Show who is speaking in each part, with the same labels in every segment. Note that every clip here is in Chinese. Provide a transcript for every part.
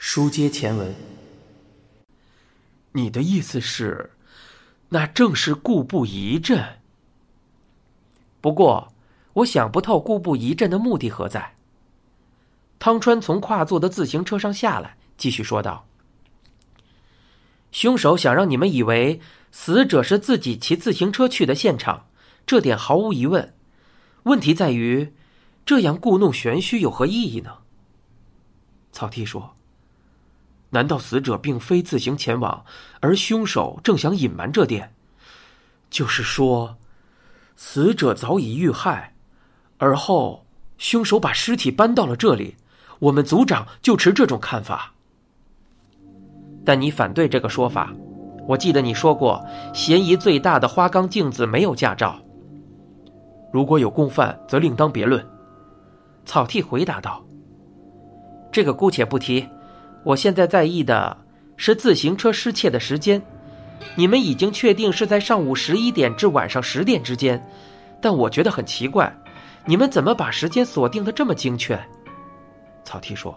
Speaker 1: 书接前文，
Speaker 2: 你的意思是，那正是固步一阵？
Speaker 1: 不过，我想不透固步一阵的目的何在。汤川从跨坐的自行车上下来，继续说道：“凶手想让你们以为死者是自己骑自行车去的现场，这点毫无疑问。问题在于，这样故弄玄虚有何意义呢？”
Speaker 2: 草剃说：“难道死者并非自行前往，而凶手正想隐瞒这点？就是说，死者早已遇害，而后凶手把尸体搬到了这里。”我们组长就持这种看法，
Speaker 1: 但你反对这个说法。我记得你说过，嫌疑最大的花岗镜子没有驾照。
Speaker 2: 如果有共犯，则另当别论。
Speaker 1: 草剃回答道：“这个姑且不提，我现在在意的是自行车失窃的时间。你们已经确定是在上午十一点至晚上十点之间，但我觉得很奇怪，你们怎么把时间锁定的这么精确？”
Speaker 2: 草剃说：“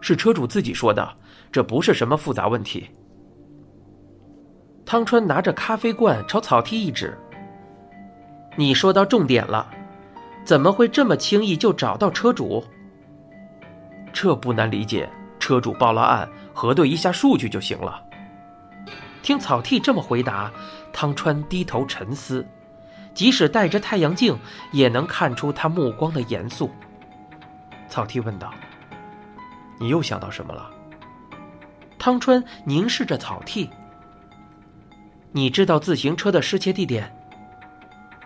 Speaker 2: 是车主自己说的，这不是什么复杂问题。”
Speaker 1: 汤川拿着咖啡罐朝草剃一指：“你说到重点了，怎么会这么轻易就找到车主？
Speaker 2: 这不难理解，车主报了案，核对一下数据就行了。”
Speaker 1: 听草剃这么回答，汤川低头沉思，即使戴着太阳镜，也能看出他目光的严肃。
Speaker 2: 草剃问道：“你又想到什么了？”
Speaker 1: 汤川凝视着草剃：“你知道自行车的失窃地点？”“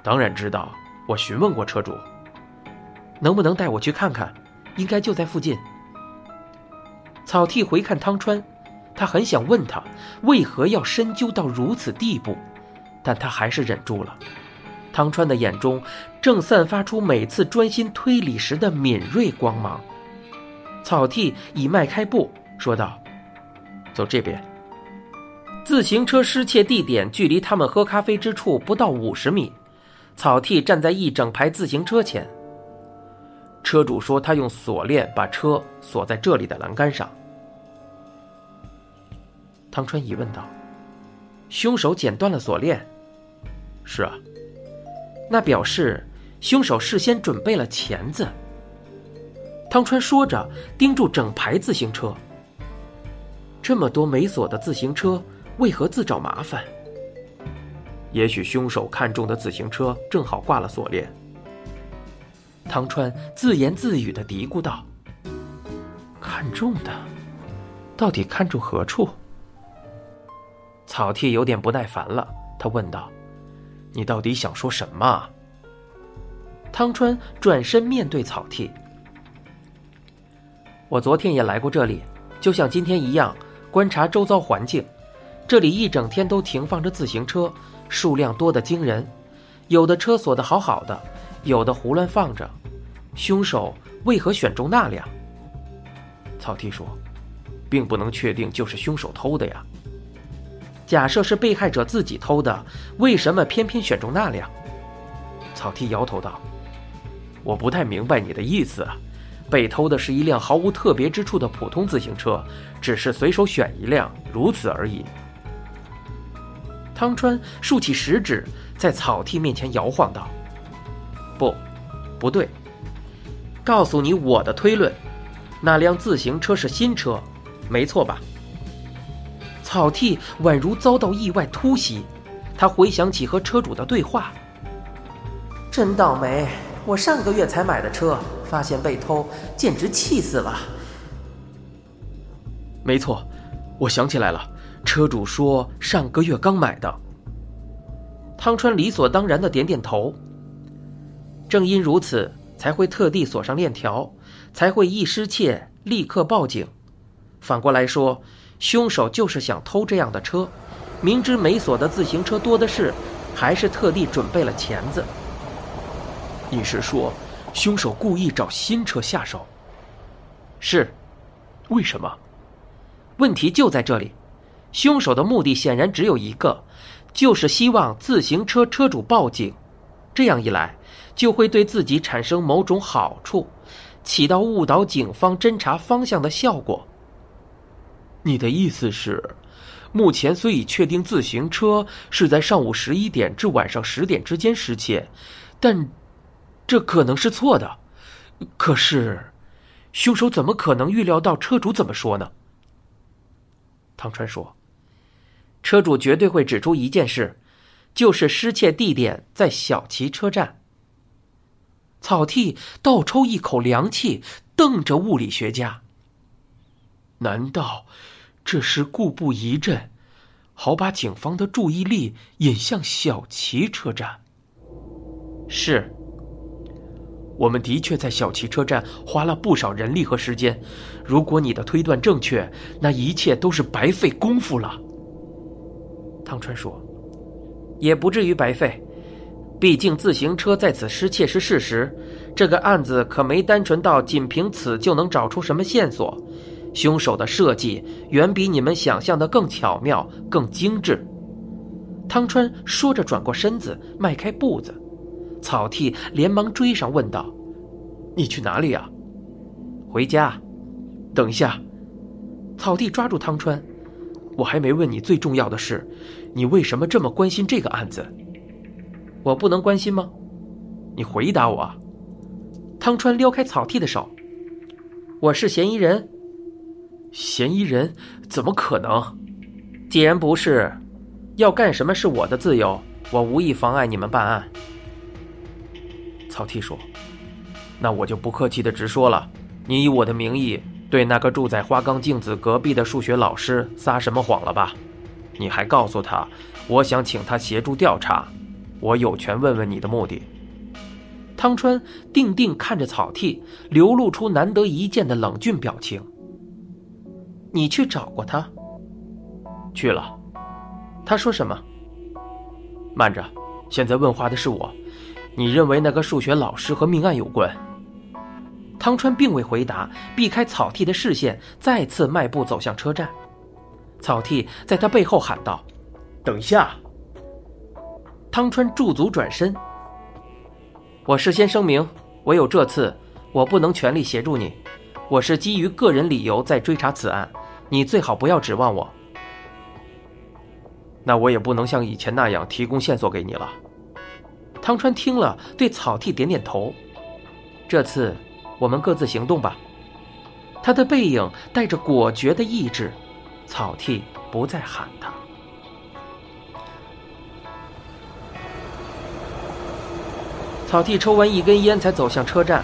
Speaker 2: 当然知道，我询问过车主。”“
Speaker 1: 能不能带我去看看？应该就在附近。”草剃回看汤川，他很想问他为何要深究到如此地步，但他还是忍住了。汤川的眼中正散发出每次专心推理时的敏锐光芒。草剃已迈开步说道：“
Speaker 2: 走这边。”
Speaker 1: 自行车失窃地点距离他们喝咖啡之处不到五十米。草剃站在一整排自行车前。
Speaker 2: 车主说他用锁链把车锁在这里的栏杆上。
Speaker 1: 汤川疑问道：“凶手剪断了锁链？”“
Speaker 2: 是啊。”
Speaker 1: 那表示凶手事先准备了钳子。汤川说着，盯住整排自行车。这么多没锁的自行车，为何自找麻烦？
Speaker 2: 也许凶手看中的自行车正好挂了锁链。
Speaker 1: 汤川自言自语的嘀咕道：“看中的，到底看中何处？”草剃有点不耐烦了，他问道。
Speaker 2: 你到底想说什么？
Speaker 1: 汤川转身面对草剃。我昨天也来过这里，就像今天一样，观察周遭环境。这里一整天都停放着自行车，数量多得惊人。有的车锁得好好的，有的胡乱放着。凶手为何选中那辆？
Speaker 2: 草剃说：“并不能确定就是凶手偷的呀。”
Speaker 1: 假设是被害者自己偷的，为什么偏偏选中那辆？
Speaker 2: 草剃摇头道：“我不太明白你的意思。被偷的是一辆毫无特别之处的普通自行车，只是随手选一辆，如此而已。”
Speaker 1: 汤川竖起食指，在草剃面前摇晃道：“不，不对。告诉你我的推论，那辆自行车是新车，没错吧？”草剃宛如遭到意外突袭，他回想起和车主的对话。真倒霉！我上个月才买的车，发现被偷，简直气死了。
Speaker 2: 没错，我想起来了，车主说上个月刚买的。
Speaker 1: 汤川理所当然的点点头。正因如此，才会特地锁上链条，才会一失窃立刻报警。反过来说。凶手就是想偷这样的车，明知没锁的自行车多的是，还是特地准备了钳子。
Speaker 2: 你是说，凶手故意找新车下手？
Speaker 1: 是，
Speaker 2: 为什么？
Speaker 1: 问题就在这里，凶手的目的显然只有一个，就是希望自行车车主报警，这样一来，就会对自己产生某种好处，起到误导警方侦查方向的效果。
Speaker 2: 你的意思是，目前虽已确定自行车是在上午十一点至晚上十点之间失窃，但这可能是错的。可是，凶手怎么可能预料到车主怎么说呢？
Speaker 1: 汤川说：“车主绝对会指出一件事，就是失窃地点在小旗车站。”草剃倒抽一口凉气，瞪着物理学家。
Speaker 2: 难道这是故布疑阵，好把警方的注意力引向小旗车站？
Speaker 1: 是。
Speaker 2: 我们的确在小旗车站花了不少人力和时间。如果你的推断正确，那一切都是白费功夫了。
Speaker 1: 汤川说：“也不至于白费，毕竟自行车在此失窃是事实。这个案子可没单纯到仅凭此就能找出什么线索。凶手的设计远比你们想象的更巧妙、更精致。”汤川说着，转过身子，迈开步子。草剃连忙追上，问道：“
Speaker 2: 你去哪里啊？”“
Speaker 1: 回家。”“
Speaker 2: 等一下。”草剃抓住汤川，“我还没问你最重要的事，你为什么这么关心这个案子？”“
Speaker 1: 我不能关心吗？”“
Speaker 2: 你回答我。”
Speaker 1: 汤川撩开草剃的手，“我是嫌疑人。”“
Speaker 2: 嫌疑人？怎么可能？
Speaker 1: 既然不是，要干什么是我的自由，我无意妨碍你们办案。”
Speaker 2: 草剃说：“那我就不客气的直说了，你以我的名义对那个住在花岗镜子隔壁的数学老师撒什么谎了吧？你还告诉他，我想请他协助调查。我有权问问你的目的。”
Speaker 1: 汤川定定看着草剃，流露出难得一见的冷峻表情。“你去找过他？”“
Speaker 2: 去了。”“
Speaker 1: 他说什么？”“
Speaker 2: 慢着，现在问话的是我。”你认为那个数学老师和命案有关？
Speaker 1: 汤川并未回答，避开草剃的视线，再次迈步走向车站。草剃在他背后喊道：“
Speaker 2: 等一下！”
Speaker 1: 汤川驻足转身：“我事先声明，唯有这次，我不能全力协助你。我是基于个人理由在追查此案，你最好不要指望我。
Speaker 2: 那我也不能像以前那样提供线索给你了。”
Speaker 1: 汤川听了，对草剃点点头。这次，我们各自行动吧。他的背影带着果决的意志。草剃不再喊他。草剃抽完一根烟，才走向车站。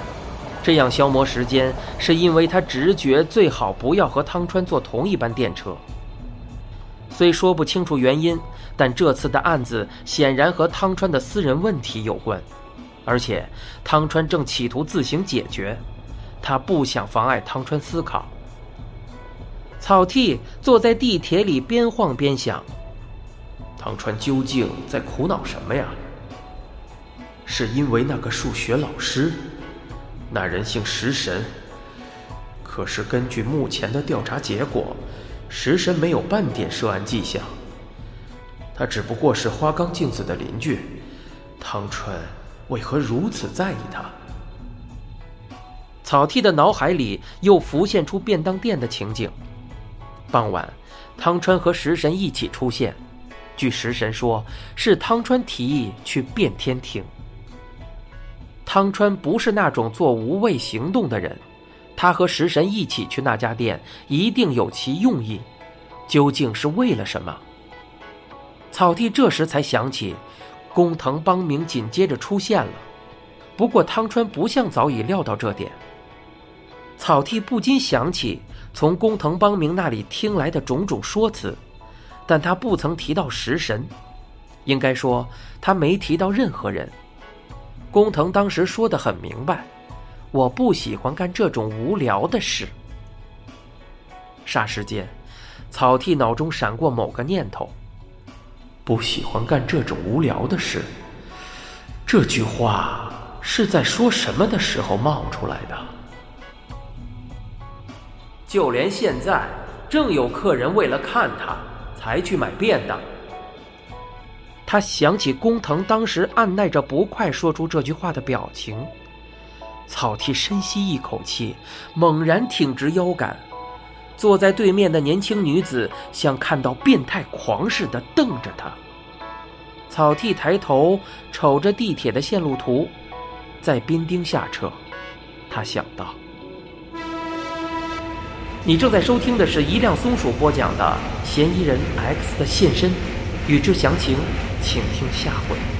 Speaker 1: 这样消磨时间，是因为他直觉最好不要和汤川坐同一班电车。虽说不清楚原因。但这次的案子显然和汤川的私人问题有关，而且汤川正企图自行解决，他不想妨碍汤川思考。草剃坐在地铁里边晃边想：
Speaker 2: 汤川究竟在苦恼什么呀？是因为那个数学老师，那人姓食神。可是根据目前的调查结果，食神没有半点涉案迹象。他只不过是花岗镜子的邻居，汤川为何如此在意他？
Speaker 1: 草剃的脑海里又浮现出便当店的情景。傍晚，汤川和食神一起出现。据食神说，是汤川提议去变天庭。汤川不是那种做无谓行动的人，他和食神一起去那家店，一定有其用意。究竟是为了什么？草剃这时才想起，工藤邦明紧接着出现了。不过汤川不像早已料到这点。草剃不禁想起从工藤邦明那里听来的种种说辞，但他不曾提到食神，应该说他没提到任何人。工藤当时说的很明白：“我不喜欢干这种无聊的事。”霎时间，草剃脑中闪过某个念头。
Speaker 2: 不喜欢干这种无聊的事。这句话是在说什么的时候冒出来的？
Speaker 1: 就连现在，正有客人为了看他，才去买便当。他想起工藤当时按耐着不快说出这句话的表情。草剃深吸一口气，猛然挺直腰杆。坐在对面的年轻女子像看到变态狂似的瞪着他。草剃抬头瞅着地铁的线路图，在滨丁下车，他想到：你正在收听的是一辆松鼠播讲的《嫌疑人 X 的现身》，欲知详情，请听下回。